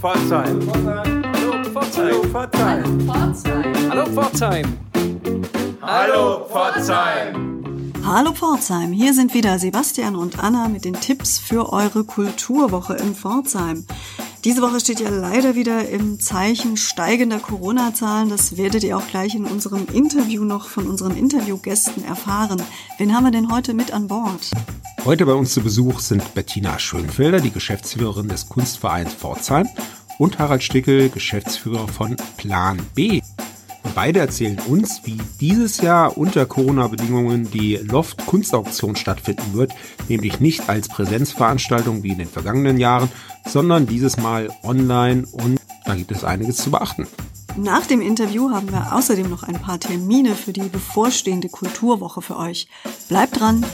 Pforzheim. Hallo Pforzheim. Hallo Pforzheim. Hallo Pforzheim. Hallo Pforzheim, hier sind wieder Sebastian und Anna mit den Tipps für eure Kulturwoche in Pforzheim. Diese Woche steht ja leider wieder im Zeichen steigender Corona-Zahlen. Das werdet ihr auch gleich in unserem Interview noch von unseren Interviewgästen erfahren. Wen haben wir denn heute mit an Bord? Heute bei uns zu Besuch sind Bettina Schönfelder, die Geschäftsführerin des Kunstvereins Pforzheim, und Harald Stickel, Geschäftsführer von Plan B. Beide erzählen uns, wie dieses Jahr unter Corona-Bedingungen die Loft Kunstauktion stattfinden wird, nämlich nicht als Präsenzveranstaltung wie in den vergangenen Jahren, sondern dieses Mal online und da gibt es einiges zu beachten. Nach dem Interview haben wir außerdem noch ein paar Termine für die bevorstehende Kulturwoche für euch. Bleibt dran!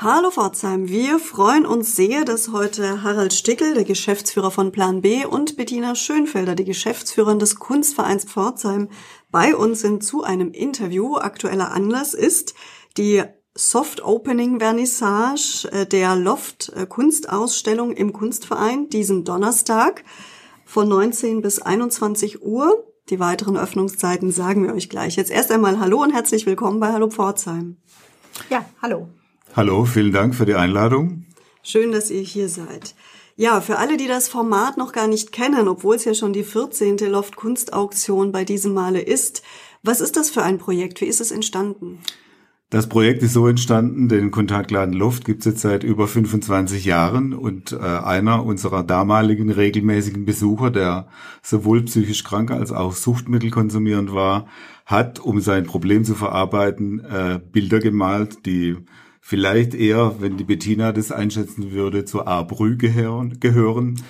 Hallo Pforzheim, wir freuen uns sehr, dass heute Harald Stickel, der Geschäftsführer von Plan B und Bettina Schönfelder, die Geschäftsführerin des Kunstvereins Pforzheim, bei uns sind zu einem Interview. Aktueller Anlass ist die Soft Opening Vernissage äh, der Loft äh, Kunstausstellung im Kunstverein diesen Donnerstag von 19 bis 21 Uhr. Die weiteren Öffnungszeiten sagen wir euch gleich. Jetzt erst einmal Hallo und herzlich willkommen bei Hallo Pforzheim. Ja, hallo. Hallo, vielen Dank für die Einladung. Schön, dass ihr hier seid. Ja, für alle, die das Format noch gar nicht kennen, obwohl es ja schon die 14. Loft Kunstauktion bei diesem Male ist, was ist das für ein Projekt? Wie ist es entstanden? Das Projekt ist so entstanden, den Kontaktladen Luft gibt es jetzt seit über 25 Jahren und äh, einer unserer damaligen regelmäßigen Besucher, der sowohl psychisch krank als auch Suchtmittel konsumierend war, hat, um sein Problem zu verarbeiten, äh, Bilder gemalt, die vielleicht eher, wenn die Bettina das einschätzen würde, zur A-Brü gehören.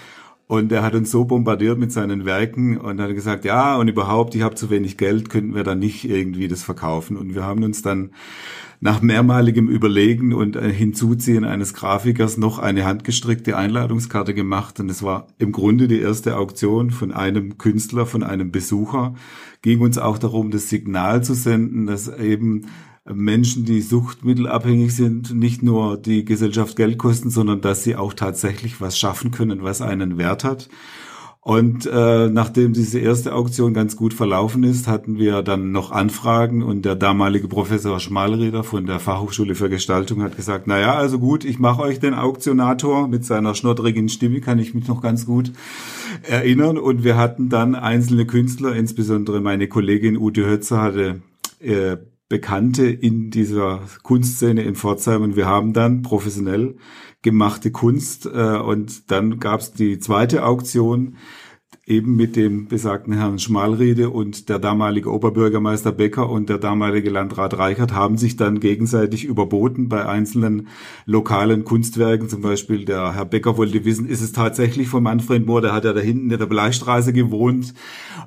Und er hat uns so bombardiert mit seinen Werken und hat gesagt, ja, und überhaupt, ich habe zu wenig Geld, könnten wir dann nicht irgendwie das verkaufen. Und wir haben uns dann nach mehrmaligem Überlegen und Hinzuziehen eines Grafikers noch eine handgestrickte Einladungskarte gemacht. Und es war im Grunde die erste Auktion von einem Künstler, von einem Besucher. Ging uns auch darum, das Signal zu senden, dass eben Menschen, die suchtmittelabhängig sind, nicht nur die Gesellschaft Geld kosten, sondern dass sie auch tatsächlich was schaffen können, was einen Wert hat. Und äh, nachdem diese erste Auktion ganz gut verlaufen ist, hatten wir dann noch Anfragen und der damalige Professor Schmalreder von der Fachhochschule für Gestaltung hat gesagt, na ja, also gut, ich mache euch den Auktionator mit seiner schnoddrigen Stimme, kann ich mich noch ganz gut erinnern. Und wir hatten dann einzelne Künstler, insbesondere meine Kollegin Ute Hötzer hatte äh, Bekannte in dieser Kunstszene in Pforzheim. Und wir haben dann professionell gemachte Kunst äh, und dann gab es die zweite Auktion eben mit dem besagten Herrn Schmalriede und der damalige Oberbürgermeister Becker und der damalige Landrat Reichert haben sich dann gegenseitig überboten bei einzelnen lokalen Kunstwerken. Zum Beispiel der Herr Becker wollte wissen, ist es tatsächlich von Manfred Mohr, der hat ja da hinten in der Bleistraße gewohnt.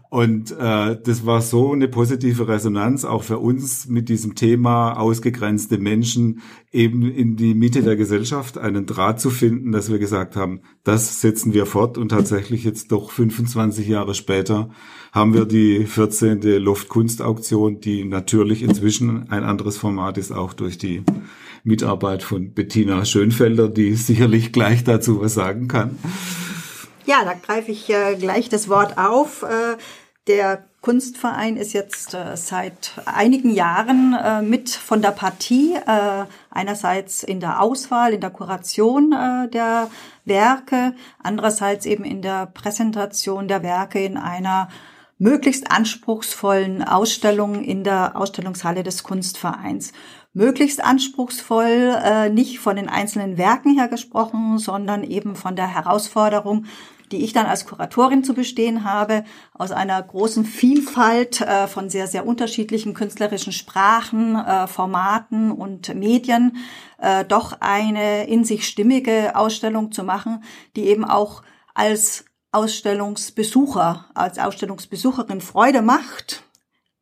Und äh, das war so eine positive Resonanz auch für uns mit diesem Thema ausgegrenzte Menschen eben in die Mitte der Gesellschaft einen Draht zu finden, dass wir gesagt haben, das setzen wir fort und tatsächlich jetzt doch 25 Jahre später haben wir die 14. Luftkunstauktion, die natürlich inzwischen ein anderes Format ist, auch durch die Mitarbeit von Bettina Schönfelder, die sicherlich gleich dazu was sagen kann. Ja, da greife ich äh, gleich das Wort auf. Äh, der Kunstverein ist jetzt äh, seit einigen Jahren äh, mit von der Partie, äh, einerseits in der Auswahl, in der Kuration äh, der Werke, andererseits eben in der Präsentation der Werke in einer möglichst anspruchsvollen Ausstellung in der Ausstellungshalle des Kunstvereins. Möglichst anspruchsvoll, äh, nicht von den einzelnen Werken her gesprochen, sondern eben von der Herausforderung, die ich dann als Kuratorin zu bestehen habe, aus einer großen Vielfalt äh, von sehr, sehr unterschiedlichen künstlerischen Sprachen, äh, Formaten und Medien, doch eine in sich stimmige Ausstellung zu machen, die eben auch als Ausstellungsbesucher, als Ausstellungsbesucherin Freude macht,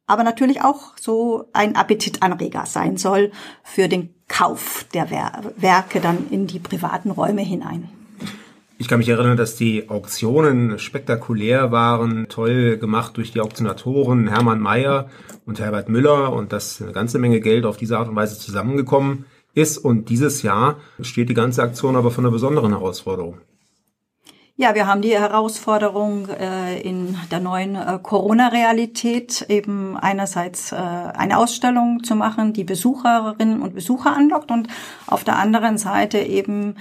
aber natürlich auch so ein Appetitanreger sein soll für den Kauf der Werke dann in die privaten Räume hinein. Ich kann mich erinnern, dass die Auktionen spektakulär waren, toll gemacht durch die Auktionatoren Hermann Mayer und Herbert Müller und dass eine ganze Menge Geld auf diese Art und Weise zusammengekommen ist. Und dieses Jahr steht die ganze Aktion aber vor einer besonderen Herausforderung. Ja, wir haben die Herausforderung äh, in der neuen äh, Corona-Realität eben einerseits äh, eine Ausstellung zu machen, die Besucherinnen und Besucher anlockt und auf der anderen Seite eben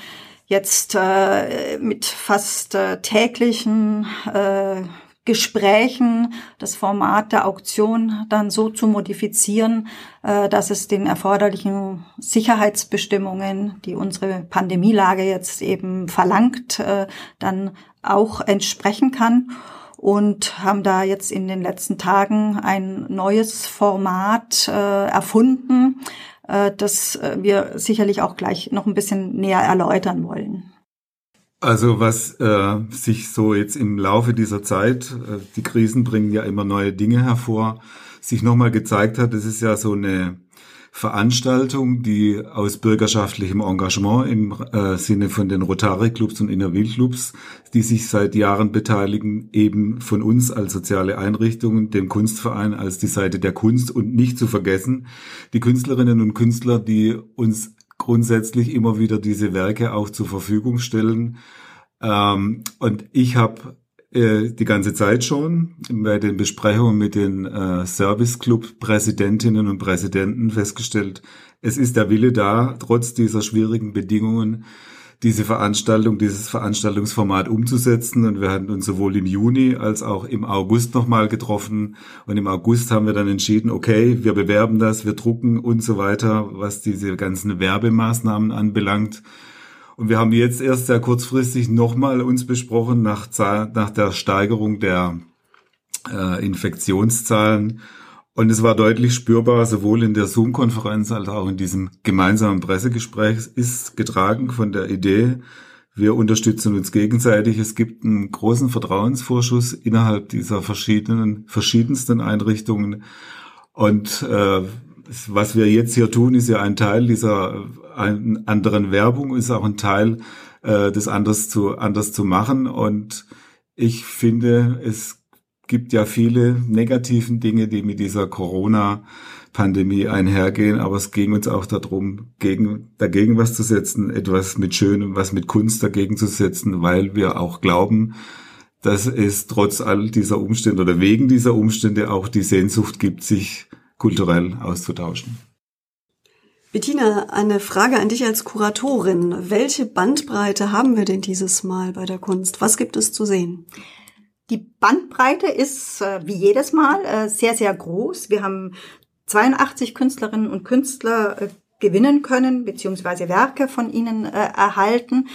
jetzt äh, mit fast äh, täglichen äh, Gesprächen das Format der Auktion dann so zu modifizieren, äh, dass es den erforderlichen Sicherheitsbestimmungen, die unsere Pandemielage jetzt eben verlangt, äh, dann auch entsprechen kann und haben da jetzt in den letzten Tagen ein neues Format äh, erfunden, das wir sicherlich auch gleich noch ein bisschen näher erläutern wollen. Also was äh, sich so jetzt im Laufe dieser Zeit, äh, die Krisen bringen ja immer neue Dinge hervor, sich nochmal gezeigt hat, das ist ja so eine Veranstaltung, die aus bürgerschaftlichem Engagement im äh, Sinne von den Rotary-Clubs und Innerwil-Clubs, die sich seit Jahren beteiligen, eben von uns als soziale Einrichtungen, dem Kunstverein als die Seite der Kunst. Und nicht zu vergessen, die Künstlerinnen und Künstler, die uns grundsätzlich immer wieder diese Werke auch zur Verfügung stellen. Ähm, und ich habe äh, die ganze Zeit schon bei den Besprechungen mit den äh, Service Club Präsidentinnen und Präsidenten festgestellt, es ist der Wille da, trotz dieser schwierigen Bedingungen diese Veranstaltung, dieses Veranstaltungsformat umzusetzen. Und wir hatten uns sowohl im Juni als auch im August nochmal getroffen. Und im August haben wir dann entschieden, okay, wir bewerben das, wir drucken und so weiter, was diese ganzen Werbemaßnahmen anbelangt. Und wir haben jetzt erst sehr kurzfristig nochmal uns besprochen nach, nach der Steigerung der äh, Infektionszahlen und es war deutlich spürbar, sowohl in der Zoom-Konferenz als auch in diesem gemeinsamen Pressegespräch ist getragen von der Idee, wir unterstützen uns gegenseitig. Es gibt einen großen Vertrauensvorschuss innerhalb dieser verschiedenen, verschiedensten Einrichtungen. Und äh, was wir jetzt hier tun, ist ja ein Teil dieser anderen Werbung, ist auch ein Teil, äh, das anders zu, anders zu machen. Und ich finde, es gibt ja viele negativen Dinge, die mit dieser Corona-Pandemie einhergehen, aber es ging uns auch darum, gegen, dagegen was zu setzen, etwas mit Schönem, was mit Kunst dagegen zu setzen, weil wir auch glauben, dass es trotz all dieser Umstände oder wegen dieser Umstände auch die Sehnsucht gibt, sich kulturell auszutauschen. Bettina, eine Frage an dich als Kuratorin. Welche Bandbreite haben wir denn dieses Mal bei der Kunst? Was gibt es zu sehen? Die Bandbreite ist äh, wie jedes Mal äh, sehr, sehr groß. Wir haben 82 Künstlerinnen und Künstler äh, gewinnen können, beziehungsweise Werke von ihnen erhalten,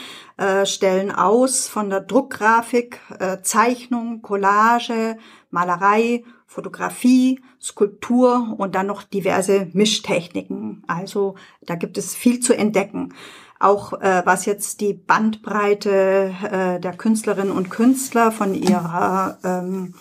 stellen aus von der Druckgrafik, Zeichnung, Collage, Malerei, Fotografie, Skulptur und dann noch diverse Mischtechniken. Also da gibt es viel zu entdecken auch äh, was jetzt die Bandbreite äh, der Künstlerinnen und Künstler von ihrer ähm,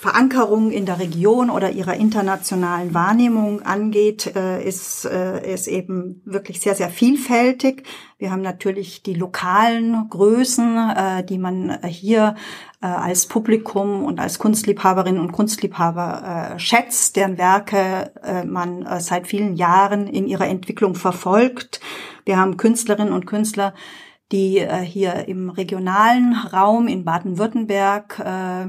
Verankerung in der Region oder ihrer internationalen Wahrnehmung angeht, äh, ist, äh, ist eben wirklich sehr, sehr vielfältig. Wir haben natürlich die lokalen Größen, äh, die man hier äh, als Publikum und als Kunstliebhaberinnen und Kunstliebhaber äh, schätzt, deren Werke äh, man äh, seit vielen Jahren in ihrer Entwicklung verfolgt. Wir haben Künstlerinnen und Künstler, die äh, hier im regionalen Raum in Baden-Württemberg äh,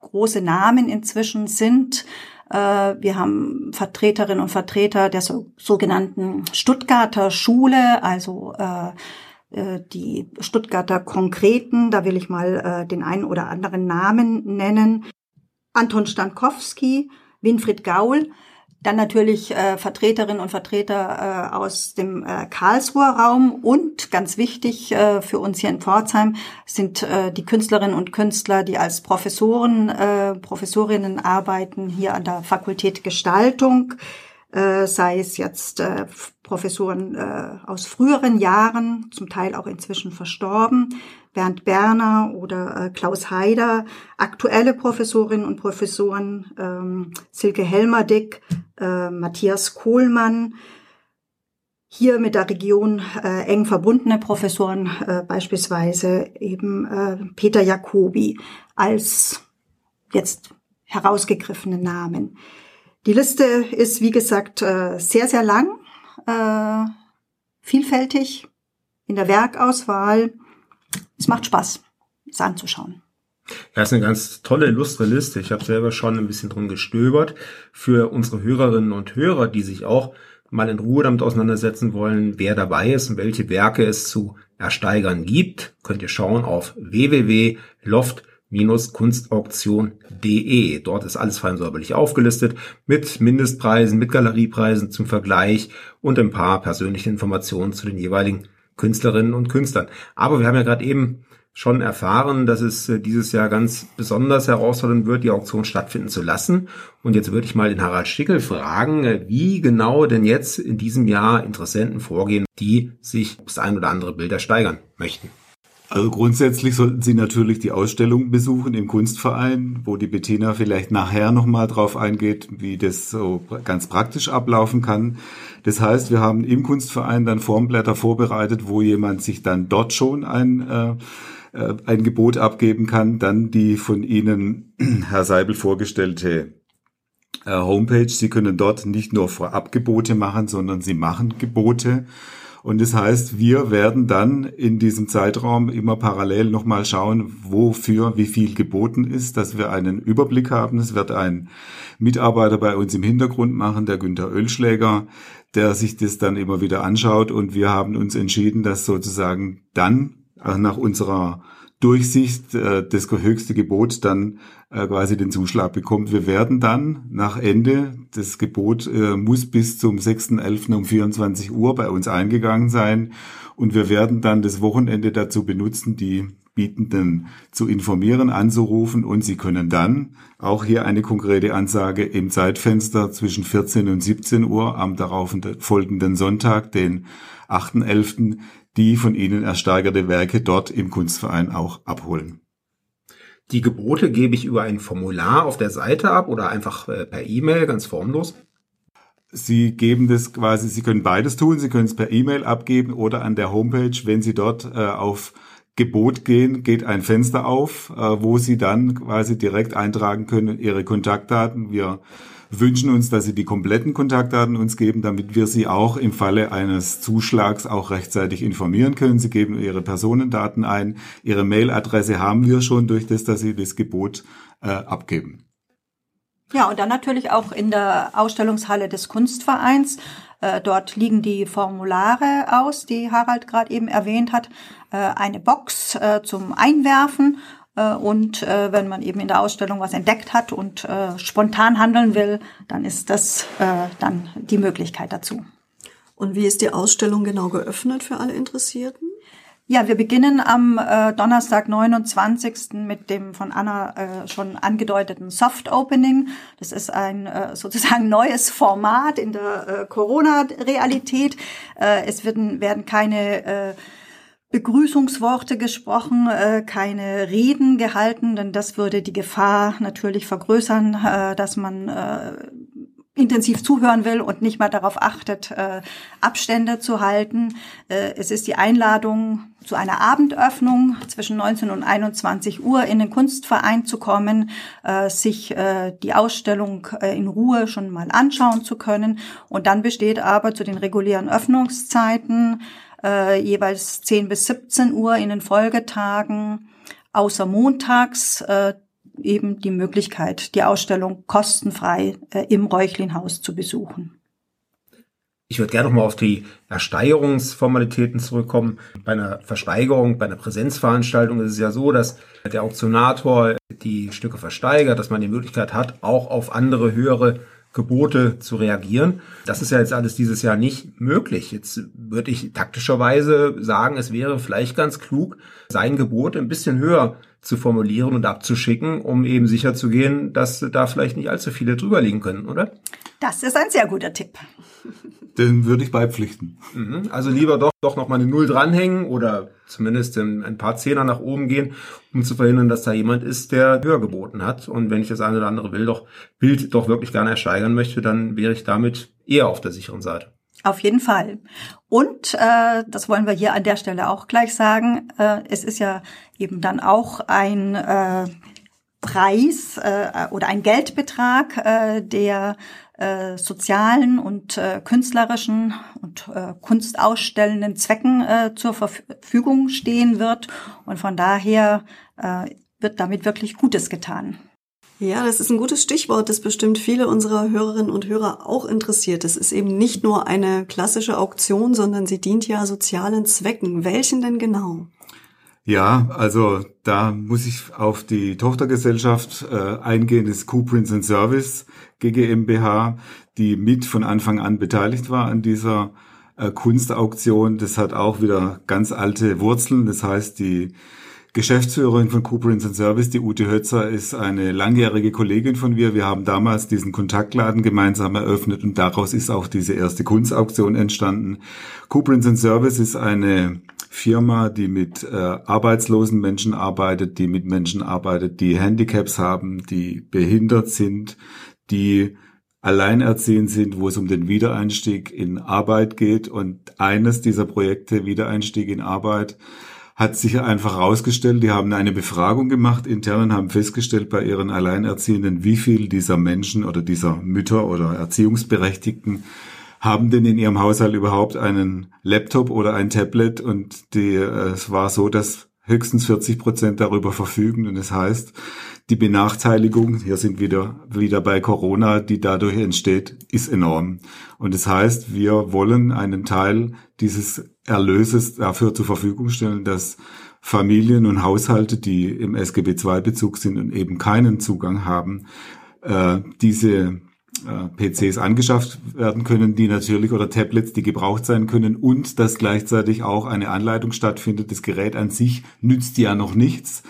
große Namen inzwischen sind. Äh, wir haben Vertreterinnen und Vertreter der so, sogenannten Stuttgarter Schule, also äh, äh, die Stuttgarter Konkreten, da will ich mal äh, den einen oder anderen Namen nennen. Anton Stankowski, Winfried Gaul, dann natürlich äh, Vertreterinnen und Vertreter äh, aus dem äh, Karlsruher Raum. Und ganz wichtig äh, für uns hier in Pforzheim sind äh, die Künstlerinnen und Künstler, die als Professoren, äh, Professorinnen arbeiten hier an der Fakultät Gestaltung, äh, sei es jetzt äh, Professoren äh, aus früheren Jahren, zum Teil auch inzwischen verstorben, Bernd Berner oder äh, Klaus Haider, aktuelle Professorinnen und Professoren, ähm, Silke Helmerdick, äh, Matthias Kohlmann. hier mit der Region äh, eng verbundene Professoren, äh, beispielsweise eben äh, Peter Jacobi als jetzt herausgegriffene Namen. Die Liste ist, wie gesagt, äh, sehr, sehr lang, vielfältig in der Werkauswahl. Es macht Spaß, es anzuschauen. Ja, ist eine ganz tolle, illustre Liste. Ich habe selber schon ein bisschen drum gestöbert. Für unsere Hörerinnen und Hörer, die sich auch mal in Ruhe damit auseinandersetzen wollen, wer dabei ist und welche Werke es zu ersteigern gibt, könnt ihr schauen auf www.loft-kunstauktion.de. Dort ist alles fein säuberlich aufgelistet mit Mindestpreisen, mit Galeriepreisen zum Vergleich und ein paar persönliche Informationen zu den jeweiligen Künstlerinnen und Künstlern. Aber wir haben ja gerade eben schon erfahren, dass es äh, dieses Jahr ganz besonders herausfordernd wird, die Auktion stattfinden zu lassen. Und jetzt würde ich mal den Harald Stickel fragen, äh, wie genau denn jetzt in diesem Jahr Interessenten vorgehen, die sich das ein oder andere Bilder steigern möchten. Also grundsätzlich sollten Sie natürlich die Ausstellung besuchen im Kunstverein, wo die Bettina vielleicht nachher nochmal drauf eingeht, wie das so ganz praktisch ablaufen kann. Das heißt, wir haben im Kunstverein dann Formblätter vorbereitet, wo jemand sich dann dort schon ein äh, äh, ein Gebot abgeben kann, dann die von Ihnen, Herr Seibel, vorgestellte äh, Homepage. Sie können dort nicht nur Vorabgebote machen, sondern Sie machen Gebote. Und das heißt, wir werden dann in diesem Zeitraum immer parallel nochmal schauen, wofür wie viel geboten ist, dass wir einen Überblick haben. Es wird ein Mitarbeiter bei uns im Hintergrund machen, der Günther Ölschläger, der sich das dann immer wieder anschaut. Und wir haben uns entschieden, dass sozusagen dann nach unserer Durchsicht äh, das höchste Gebot dann äh, quasi den Zuschlag bekommt. Wir werden dann nach Ende, das Gebot äh, muss bis zum 6.11. um 24 Uhr bei uns eingegangen sein und wir werden dann das Wochenende dazu benutzen, die Bietenden zu informieren, anzurufen und sie können dann auch hier eine konkrete Ansage im Zeitfenster zwischen 14 und 17 Uhr am darauf folgenden Sonntag, den 8.11., die von ihnen ersteigerte Werke dort im Kunstverein auch abholen. Die Gebote gebe ich über ein Formular auf der Seite ab oder einfach äh, per E-Mail, ganz formlos. Sie geben das quasi, Sie können beides tun. Sie können es per E-Mail abgeben oder an der Homepage, wenn Sie dort äh, auf Gebot gehen, geht ein Fenster auf, äh, wo Sie dann quasi direkt eintragen können Ihre Kontaktdaten. Wir wünschen uns, dass Sie die kompletten Kontaktdaten uns geben, damit wir Sie auch im Falle eines Zuschlags auch rechtzeitig informieren können. Sie geben Ihre Personendaten ein. Ihre Mailadresse haben wir schon durch das, dass Sie das Gebot äh, abgeben. Ja, und dann natürlich auch in der Ausstellungshalle des Kunstvereins. Äh, dort liegen die Formulare aus, die Harald gerade eben erwähnt hat. Äh, eine Box äh, zum Einwerfen und äh, wenn man eben in der Ausstellung was entdeckt hat und äh, spontan handeln will, dann ist das äh, dann die Möglichkeit dazu. Und wie ist die Ausstellung genau geöffnet für alle Interessierten? Ja, wir beginnen am äh, Donnerstag, 29. mit dem von Anna äh, schon angedeuteten Soft Opening. Das ist ein äh, sozusagen neues Format in der äh, Corona-Realität. Äh, es werden, werden keine äh, Begrüßungsworte gesprochen, äh, keine Reden gehalten, denn das würde die Gefahr natürlich vergrößern, äh, dass man äh, intensiv zuhören will und nicht mal darauf achtet, Abstände zu halten. es ist die Einladung zu einer Abendöffnung zwischen 19 und 21 Uhr in den Kunstverein zu kommen, sich die Ausstellung in Ruhe schon mal anschauen zu können. Und dann besteht aber zu den regulären Öffnungszeiten äh, jeweils 10 bis 17 Uhr in den Folgetagen, außer montags äh, eben die Möglichkeit, die Ausstellung kostenfrei äh, im Räuchlinhaus zu besuchen. Ich würde gerne noch mal auf die Ersteigerungsformalitäten zurückkommen. Bei einer Versteigerung, bei einer Präsenzveranstaltung ist es ja so, dass der Auktionator die Stücke versteigert, dass man die Möglichkeit hat, auch auf andere höhere Gebote zu reagieren. Das ist ja jetzt alles dieses Jahr nicht möglich. Jetzt würde ich taktischerweise sagen, es wäre vielleicht ganz klug, sein Gebot ein bisschen höher zu formulieren und abzuschicken, um eben sicher zu gehen, dass da vielleicht nicht allzu viele drüber liegen können, oder? Das ist ein sehr guter Tipp. Den würde ich beipflichten. Mhm. Also lieber doch, doch noch mal eine Null dranhängen oder zumindest ein paar Zehner nach oben gehen, um zu verhindern, dass da jemand ist, der höher geboten hat. Und wenn ich das eine oder andere will, doch, Bild doch wirklich gerne ersteigern möchte, dann wäre ich damit eher auf der sicheren Seite. Auf jeden Fall. Und äh, das wollen wir hier an der Stelle auch gleich sagen. Äh, es ist ja eben dann auch ein äh, Preis äh, oder ein Geldbetrag, äh, der äh, sozialen und äh, künstlerischen und äh, kunstausstellenden Zwecken äh, zur Verfügung stehen wird. Und von daher äh, wird damit wirklich Gutes getan. Ja, das ist ein gutes Stichwort, das bestimmt viele unserer Hörerinnen und Hörer auch interessiert. Es ist eben nicht nur eine klassische Auktion, sondern sie dient ja sozialen Zwecken. Welchen denn genau? Ja, also da muss ich auf die Tochtergesellschaft äh, eingehen, das Q-Prints and Service GmbH, die mit von Anfang an beteiligt war an dieser äh, Kunstauktion. Das hat auch wieder ganz alte Wurzeln. Das heißt, die Geschäftsführerin von Cooper Service, die Ute Hötzer, ist eine langjährige Kollegin von mir. Wir haben damals diesen Kontaktladen gemeinsam eröffnet und daraus ist auch diese erste Kunstauktion entstanden. Cooper Service ist eine Firma, die mit äh, arbeitslosen Menschen arbeitet, die mit Menschen arbeitet, die Handicaps haben, die behindert sind, die alleinerziehend sind, wo es um den Wiedereinstieg in Arbeit geht. Und eines dieser Projekte, Wiedereinstieg in Arbeit, hat sich einfach herausgestellt, die haben eine Befragung gemacht intern, haben festgestellt bei ihren Alleinerziehenden, wie viel dieser Menschen oder dieser Mütter oder Erziehungsberechtigten haben denn in ihrem Haushalt überhaupt einen Laptop oder ein Tablet und die, äh, es war so, dass höchstens 40 Prozent darüber verfügen und das heißt, die Benachteiligung, hier sind wieder, wieder bei Corona, die dadurch entsteht, ist enorm. Und das heißt, wir wollen einen Teil dieses Erlöses dafür zur Verfügung stellen, dass Familien und Haushalte, die im SGB II-Bezug sind und eben keinen Zugang haben, äh, diese äh, PCs angeschafft werden können, die natürlich oder Tablets, die gebraucht sein können und dass gleichzeitig auch eine Anleitung stattfindet. Das Gerät an sich nützt ja noch nichts,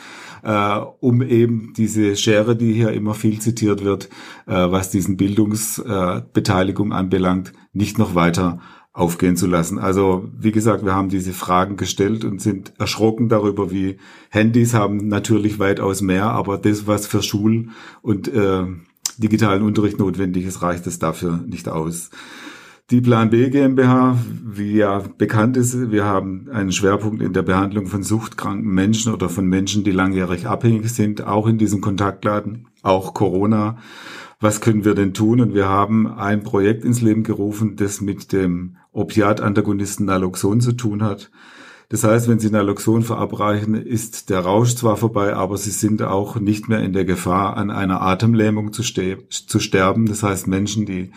äh, um eben diese Schere, die hier immer viel zitiert wird, äh, was diesen Bildungsbeteiligung äh, anbelangt, nicht noch weiter aufgehen zu lassen. Also wie gesagt, wir haben diese Fragen gestellt und sind erschrocken darüber, wie Handys haben natürlich weitaus mehr, aber das, was für Schul- und äh, digitalen Unterricht notwendig ist, reicht es dafür nicht aus. Die Plan B GmbH, wie ja bekannt ist, wir haben einen Schwerpunkt in der Behandlung von suchtkranken Menschen oder von Menschen, die langjährig abhängig sind, auch in diesem Kontaktladen, auch Corona. Was können wir denn tun? Und wir haben ein Projekt ins Leben gerufen, das mit dem Opiatantagonisten Naloxon zu tun hat. Das heißt, wenn Sie Naloxon verabreichen, ist der Rausch zwar vorbei, aber Sie sind auch nicht mehr in der Gefahr, an einer Atemlähmung zu, zu sterben. Das heißt, Menschen, die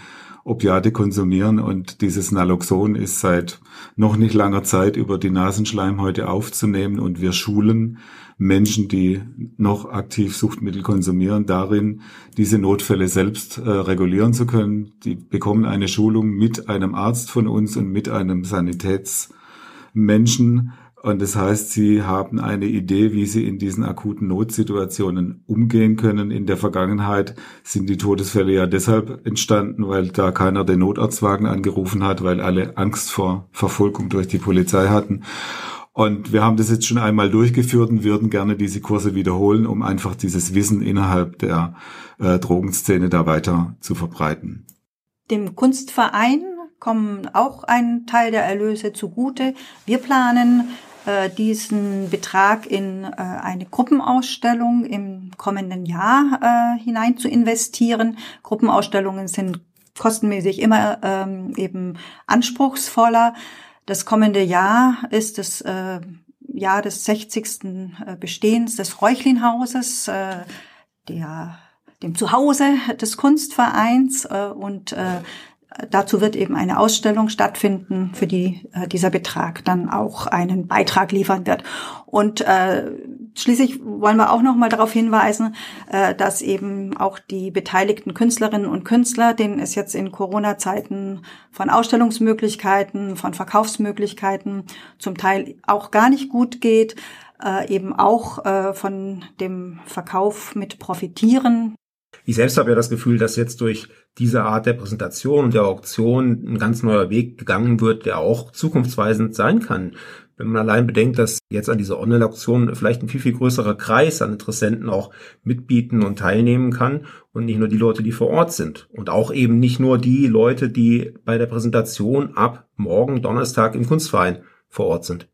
Opiate konsumieren und dieses Naloxon ist seit noch nicht langer Zeit über die Nasenschleimhäute aufzunehmen und wir schulen Menschen, die noch aktiv Suchtmittel konsumieren, darin diese Notfälle selbst äh, regulieren zu können. Die bekommen eine Schulung mit einem Arzt von uns und mit einem Sanitätsmenschen, und das heißt, sie haben eine Idee, wie sie in diesen akuten Notsituationen umgehen können. In der Vergangenheit sind die Todesfälle ja deshalb entstanden, weil da keiner den Notarztwagen angerufen hat, weil alle Angst vor Verfolgung durch die Polizei hatten. Und wir haben das jetzt schon einmal durchgeführt und würden gerne diese Kurse wiederholen, um einfach dieses Wissen innerhalb der äh, Drogenszene da weiter zu verbreiten. Dem Kunstverein kommen auch ein Teil der Erlöse zugute. Wir planen äh, diesen Betrag in äh, eine Gruppenausstellung im kommenden Jahr äh, hinein zu investieren. Gruppenausstellungen sind kostenmäßig immer ähm, eben anspruchsvoller. Das kommende Jahr ist das äh, Jahr des 60. Äh, Bestehens des Reuchlinhauses, äh, der dem Zuhause des Kunstvereins äh, und äh, Dazu wird eben eine Ausstellung stattfinden, für die äh, dieser Betrag dann auch einen Beitrag liefern wird. Und äh, schließlich wollen wir auch noch mal darauf hinweisen, äh, dass eben auch die beteiligten Künstlerinnen und Künstler, denen es jetzt in Corona-Zeiten von Ausstellungsmöglichkeiten, von Verkaufsmöglichkeiten zum Teil auch gar nicht gut geht, äh, eben auch äh, von dem Verkauf mit profitieren. Ich selbst habe ja das Gefühl, dass jetzt durch diese Art der Präsentation und der Auktion ein ganz neuer Weg gegangen wird, der auch zukunftsweisend sein kann. wenn man allein bedenkt, dass jetzt an dieser Online-Auktion vielleicht ein viel, viel größerer Kreis an Interessenten auch mitbieten und teilnehmen kann und nicht nur die Leute, die vor Ort sind. Und auch eben nicht nur die Leute, die bei der Präsentation ab morgen Donnerstag im Kunstverein vor Ort sind.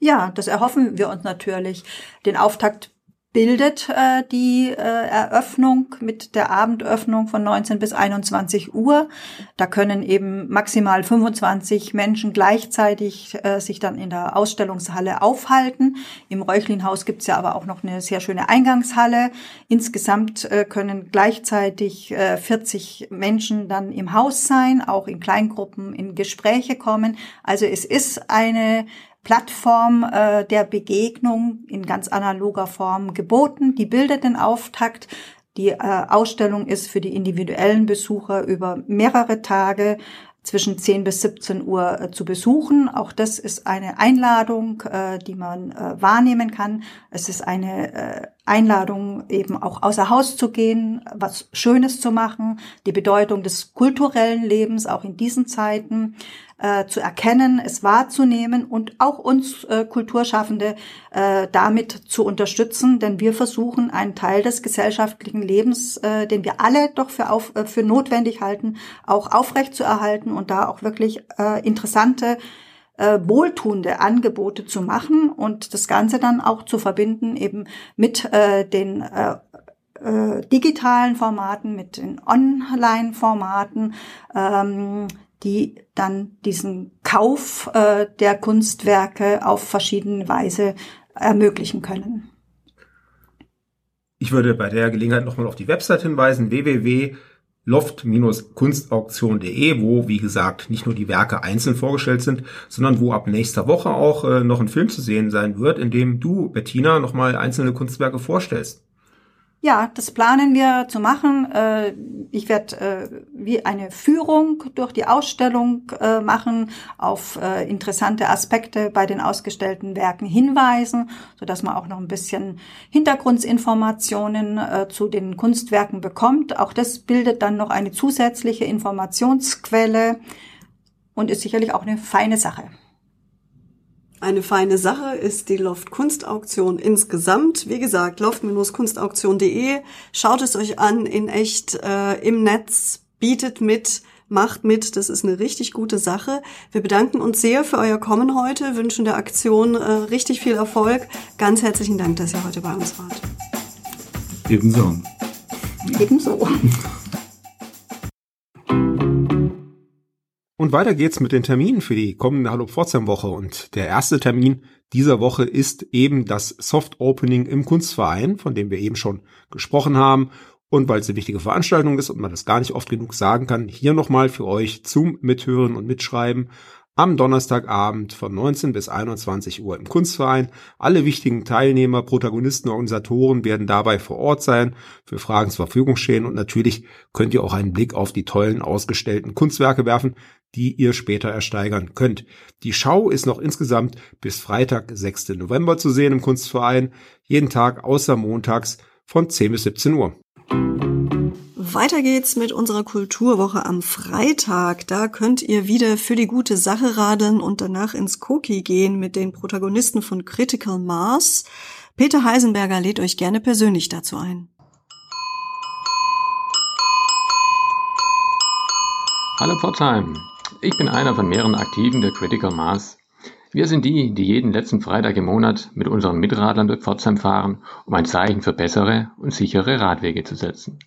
Ja, das erhoffen wir uns natürlich. Den Auftakt bildet äh, die äh, Eröffnung mit der Abendöffnung von 19 bis 21 Uhr. Da können eben maximal 25 Menschen gleichzeitig äh, sich dann in der Ausstellungshalle aufhalten. Im Räuchlinhaus gibt's ja aber auch noch eine sehr schöne Eingangshalle. Insgesamt äh, können gleichzeitig äh, 40 Menschen dann im Haus sein, auch in Kleingruppen in Gespräche kommen. Also es ist eine Plattform äh, der Begegnung in ganz analoger Form geboten. Die bildet den Auftakt. Die äh, Ausstellung ist für die individuellen Besucher über mehrere Tage zwischen 10 bis 17 Uhr äh, zu besuchen. Auch das ist eine Einladung, äh, die man äh, wahrnehmen kann. Es ist eine äh, Einladung, eben auch außer Haus zu gehen, was Schönes zu machen, die Bedeutung des kulturellen Lebens auch in diesen Zeiten äh, zu erkennen, es wahrzunehmen und auch uns äh, Kulturschaffende äh, damit zu unterstützen, denn wir versuchen einen Teil des gesellschaftlichen Lebens, äh, den wir alle doch für, auf, äh, für notwendig halten, auch aufrecht zu erhalten und da auch wirklich äh, interessante äh, wohltuende Angebote zu machen und das Ganze dann auch zu verbinden eben mit äh, den äh, äh, digitalen Formaten, mit den Online-Formaten, ähm, die dann diesen Kauf äh, der Kunstwerke auf verschiedene Weise ermöglichen können. Ich würde bei der Gelegenheit nochmal auf die Website hinweisen, www.loft-kunstauktion.de, wo, wie gesagt, nicht nur die Werke einzeln vorgestellt sind, sondern wo ab nächster Woche auch äh, noch ein Film zu sehen sein wird, in dem du, Bettina, nochmal einzelne Kunstwerke vorstellst. Ja, das planen wir zu machen. Äh, ich werde äh, wie eine Führung durch die Ausstellung äh, machen, auf interessante Aspekte bei den ausgestellten Werken hinweisen, so dass man auch noch ein bisschen Hintergrundinformationen zu den Kunstwerken bekommt. Auch das bildet dann noch eine zusätzliche Informationsquelle und ist sicherlich auch eine feine Sache. Eine feine Sache ist die Loft Kunstauktion insgesamt. Wie gesagt, loft-kunstauktion.de. Schaut es euch an in echt äh, im Netz, bietet mit, macht mit. Das ist eine richtig gute Sache. Wir bedanken uns sehr für euer Kommen heute, wünschen der Aktion äh, richtig viel Erfolg. Ganz herzlichen Dank, dass ihr heute bei uns wart. Ebenso. Ebenso. Und weiter geht's mit den Terminen für die kommende Hallo Pforzheim Woche. Und der erste Termin dieser Woche ist eben das Soft Opening im Kunstverein, von dem wir eben schon gesprochen haben. Und weil es eine wichtige Veranstaltung ist und man das gar nicht oft genug sagen kann, hier nochmal für euch zum Mithören und Mitschreiben am Donnerstagabend von 19 bis 21 Uhr im Kunstverein. Alle wichtigen Teilnehmer, Protagonisten, Organisatoren werden dabei vor Ort sein, für Fragen zur Verfügung stehen und natürlich könnt ihr auch einen Blick auf die tollen ausgestellten Kunstwerke werfen, die ihr später ersteigern könnt. Die Schau ist noch insgesamt bis Freitag, 6. November zu sehen im Kunstverein, jeden Tag außer montags von 10 bis 17 Uhr. Weiter geht's mit unserer Kulturwoche am Freitag. Da könnt ihr wieder für die gute Sache radeln und danach ins Koki gehen mit den Protagonisten von Critical Mass. Peter Heisenberger lädt euch gerne persönlich dazu ein. Hallo Pforzheim, ich bin einer von mehreren Aktiven der Critical Mass wir sind die, die jeden letzten Freitag im Monat mit unseren Mitradlern durch Pforzheim fahren, um ein Zeichen für bessere und sichere Radwege zu setzen.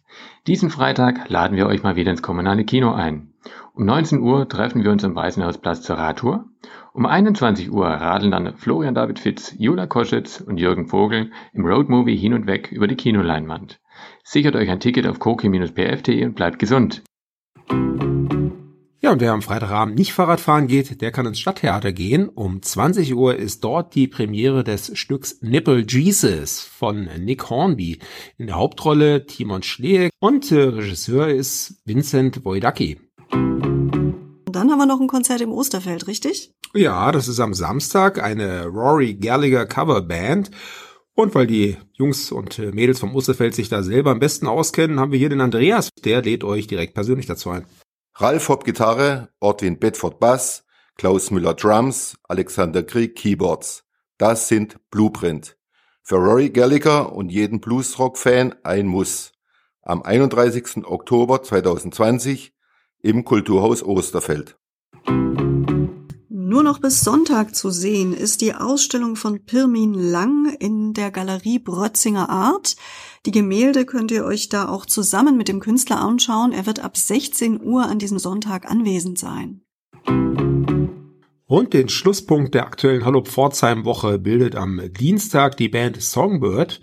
Diesen Freitag laden wir euch mal wieder ins kommunale Kino ein. Um 19 Uhr treffen wir uns am Weißenhausplatz zur Radtour. Um 21 Uhr radeln dann Florian David Fitz, Jula Koschitz und Jürgen Vogel im Roadmovie hin und weg über die Kinoleinwand. Sichert euch ein Ticket auf koki-pf.de und bleibt gesund. Ja, und wer am Freitagabend nicht Fahrrad fahren geht, der kann ins Stadttheater gehen. Um 20 Uhr ist dort die Premiere des Stücks Nipple Jesus von Nick Hornby. In der Hauptrolle Timon Schleek und äh, Regisseur ist Vincent Wojdacki. Dann haben wir noch ein Konzert im Osterfeld, richtig? Ja, das ist am Samstag eine Rory Gallagher Coverband. Und weil die Jungs und äh, Mädels vom Osterfeld sich da selber am besten auskennen, haben wir hier den Andreas. Der lädt euch direkt persönlich dazu ein. Ralf Hopp Gitarre, Ortwin Bedford Bass, Klaus Müller Drums, Alexander Krieg Keyboards. Das sind Blueprint. Für Rory Gallagher und jeden Bluesrock-Fan ein Muss. Am 31. Oktober 2020 im Kulturhaus Osterfeld. Nur noch bis Sonntag zu sehen ist die Ausstellung von Pirmin Lang in der Galerie Brötzinger Art. Die Gemälde könnt ihr euch da auch zusammen mit dem Künstler anschauen. Er wird ab 16 Uhr an diesem Sonntag anwesend sein. Und den Schlusspunkt der aktuellen Hallo Pforzheim Woche bildet am Dienstag die Band Songbird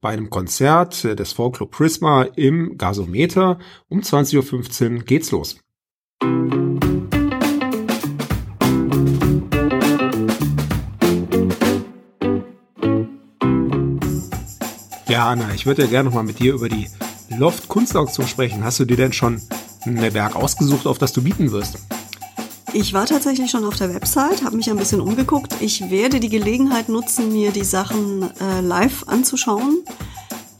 bei einem Konzert des Folklore Prisma im Gasometer. Um 20.15 Uhr geht's los. Ja, Anna, ich würde ja gerne noch mal mit dir über die Loft Kunstauktion sprechen. Hast du dir denn schon ein Werk ausgesucht, auf das du bieten wirst? Ich war tatsächlich schon auf der Website, habe mich ein bisschen umgeguckt. Ich werde die Gelegenheit nutzen, mir die Sachen äh, live anzuschauen,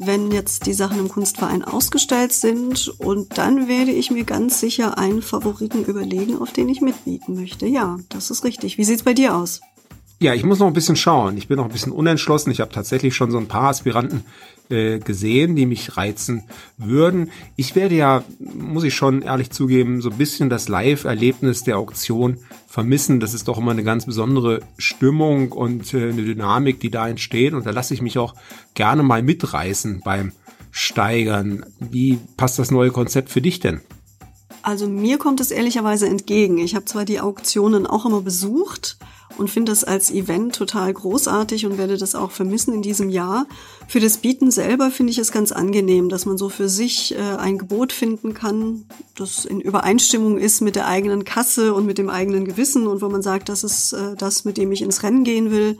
wenn jetzt die Sachen im Kunstverein ausgestellt sind. Und dann werde ich mir ganz sicher einen Favoriten überlegen, auf den ich mitbieten möchte. Ja, das ist richtig. Wie sieht's bei dir aus? Ja, ich muss noch ein bisschen schauen. Ich bin noch ein bisschen unentschlossen. Ich habe tatsächlich schon so ein paar Aspiranten äh, gesehen, die mich reizen würden. Ich werde ja, muss ich schon ehrlich zugeben, so ein bisschen das Live-Erlebnis der Auktion vermissen. Das ist doch immer eine ganz besondere Stimmung und äh, eine Dynamik, die da entsteht. Und da lasse ich mich auch gerne mal mitreißen beim Steigern. Wie passt das neue Konzept für dich denn? Also mir kommt es ehrlicherweise entgegen. Ich habe zwar die Auktionen auch immer besucht, und finde das als Event total großartig und werde das auch vermissen in diesem Jahr. Für das Bieten selber finde ich es ganz angenehm, dass man so für sich äh, ein Gebot finden kann, das in Übereinstimmung ist mit der eigenen Kasse und mit dem eigenen Gewissen und wo man sagt, das ist äh, das, mit dem ich ins Rennen gehen will.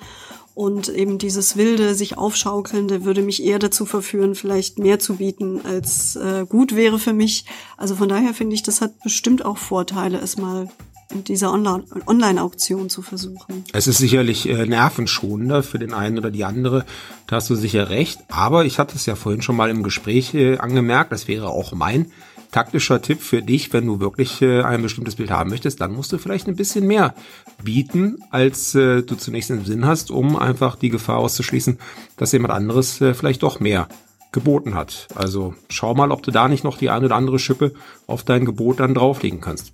Und eben dieses wilde, sich aufschaukelnde würde mich eher dazu verführen, vielleicht mehr zu bieten, als äh, gut wäre für mich. Also von daher finde ich, das hat bestimmt auch Vorteile, es mal in dieser Online-Auktion zu versuchen. Es ist sicherlich äh, nervenschonender für den einen oder die andere, da hast du sicher recht. Aber ich hatte es ja vorhin schon mal im Gespräch äh, angemerkt, das wäre auch mein taktischer Tipp für dich, wenn du wirklich äh, ein bestimmtes Bild haben möchtest, dann musst du vielleicht ein bisschen mehr bieten, als äh, du zunächst im Sinn hast, um einfach die Gefahr auszuschließen, dass jemand anderes äh, vielleicht doch mehr geboten hat. Also schau mal, ob du da nicht noch die eine oder andere Schippe auf dein Gebot dann drauflegen kannst.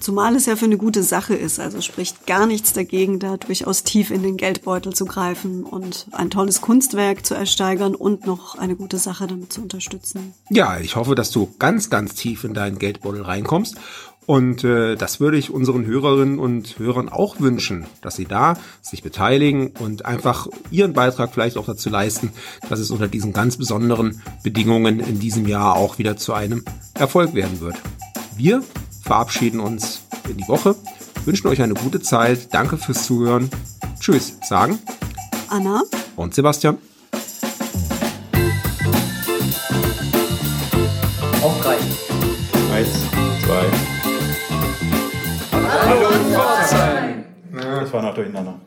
Zumal es ja für eine gute Sache ist, also spricht gar nichts dagegen, da durchaus tief in den Geldbeutel zu greifen und ein tolles Kunstwerk zu ersteigern und noch eine gute Sache damit zu unterstützen. Ja, ich hoffe, dass du ganz, ganz tief in deinen Geldbeutel reinkommst. Und äh, das würde ich unseren Hörerinnen und Hörern auch wünschen, dass sie da sich beteiligen und einfach ihren Beitrag vielleicht auch dazu leisten, dass es unter diesen ganz besonderen Bedingungen in diesem Jahr auch wieder zu einem Erfolg werden wird. Wir verabschieden uns in die Woche, wünschen euch eine gute Zeit. Danke fürs Zuhören. Tschüss, sagen Anna und Sebastian. Auf drei. Eins, zwei. Hallo, Hallo Pforzheim. Das war noch durcheinander.